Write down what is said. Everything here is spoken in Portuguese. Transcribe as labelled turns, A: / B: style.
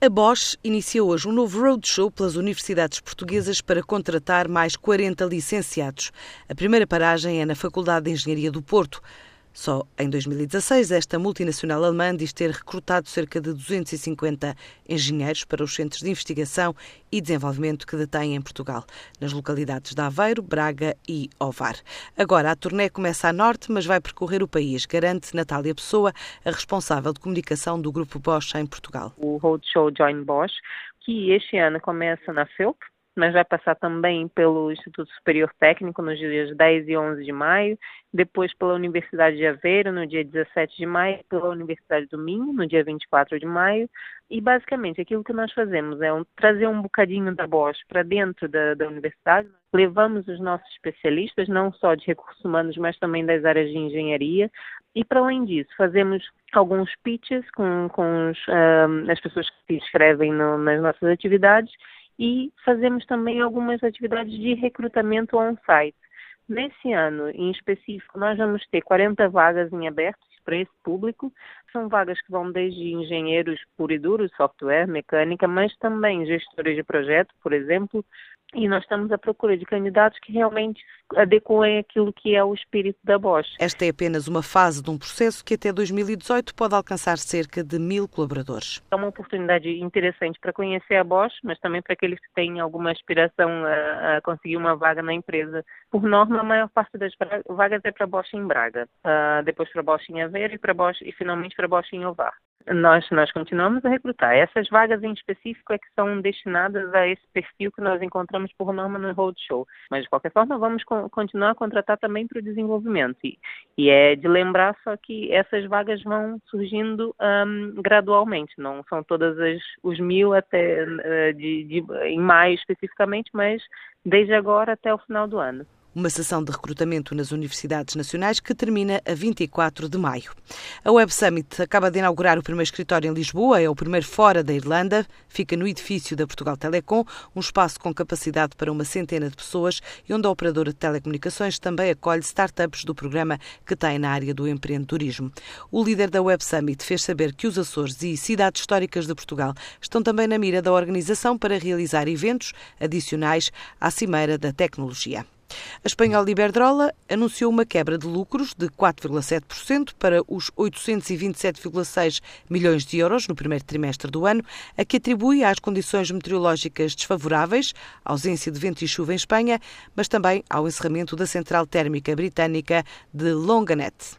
A: A Bosch inicia hoje um novo roadshow pelas universidades portuguesas para contratar mais 40 licenciados. A primeira paragem é na Faculdade de Engenharia do Porto. Só em 2016, esta multinacional alemã diz ter recrutado cerca de 250 engenheiros para os centros de investigação e desenvolvimento que detém em Portugal, nas localidades de Aveiro, Braga e Ovar. Agora, a turnê começa a norte, mas vai percorrer o país, garante Natália Pessoa, a responsável de comunicação do Grupo Bosch em Portugal.
B: O Roadshow Join Bosch, que este ano começa na FEUP, mas vai passar também pelo Instituto Superior Técnico nos dias 10 e 11 de maio, depois pela Universidade de Aveiro no dia 17 de maio, pela Universidade do Minho no dia 24 de maio, e basicamente aquilo que nós fazemos é um, trazer um bocadinho da Bosch para dentro da, da universidade, levamos os nossos especialistas, não só de recursos humanos, mas também das áreas de engenharia, e para além disso, fazemos alguns pitches com, com os, um, as pessoas que se inscrevem no, nas nossas atividades e fazemos também algumas atividades de recrutamento on-site. Nesse ano, em específico, nós vamos ter 40 vagas em aberto para esse público. São vagas que vão desde engenheiros puro e duro, software, mecânica, mas também gestores de projeto, por exemplo, e nós estamos à procura de candidatos que realmente adequem aquilo que é o espírito da Bosch.
A: Esta é apenas uma fase de um processo que até 2018 pode alcançar cerca de mil colaboradores.
B: É uma oportunidade interessante para conhecer a Bosch, mas também para aqueles que têm alguma aspiração a, a conseguir uma vaga na empresa. Por norma, a maior parte das vagas é para Bosch em Braga, uh, depois para Bosch em Aveiro e, para Bosch, e finalmente para Bosch em Ovar nós, nós continuamos a recrutar. Essas vagas em específico é que são destinadas a esse perfil que nós encontramos por norma no Roadshow. Mas, de qualquer forma, vamos co continuar a contratar também para o desenvolvimento. E, e, é de lembrar só que essas vagas vão surgindo um, gradualmente. Não são todas as, os mil até uh, de, de, em maio especificamente, mas desde agora até o final do ano
A: uma sessão de recrutamento nas universidades nacionais que termina a 24 de maio. A Web Summit acaba de inaugurar o primeiro escritório em Lisboa, é o primeiro fora da Irlanda, fica no edifício da Portugal Telecom, um espaço com capacidade para uma centena de pessoas e onde a operadora de telecomunicações também acolhe startups do programa que tem na área do empreendedorismo. O líder da Web Summit fez saber que os Açores e cidades históricas de Portugal estão também na mira da organização para realizar eventos adicionais à Cimeira da Tecnologia. A espanhola Iberdrola anunciou uma quebra de lucros de 4,7% para os 827,6 milhões de euros no primeiro trimestre do ano, a que atribui às condições meteorológicas desfavoráveis, ausência de vento e chuva em Espanha, mas também ao encerramento da central térmica britânica de Longanet.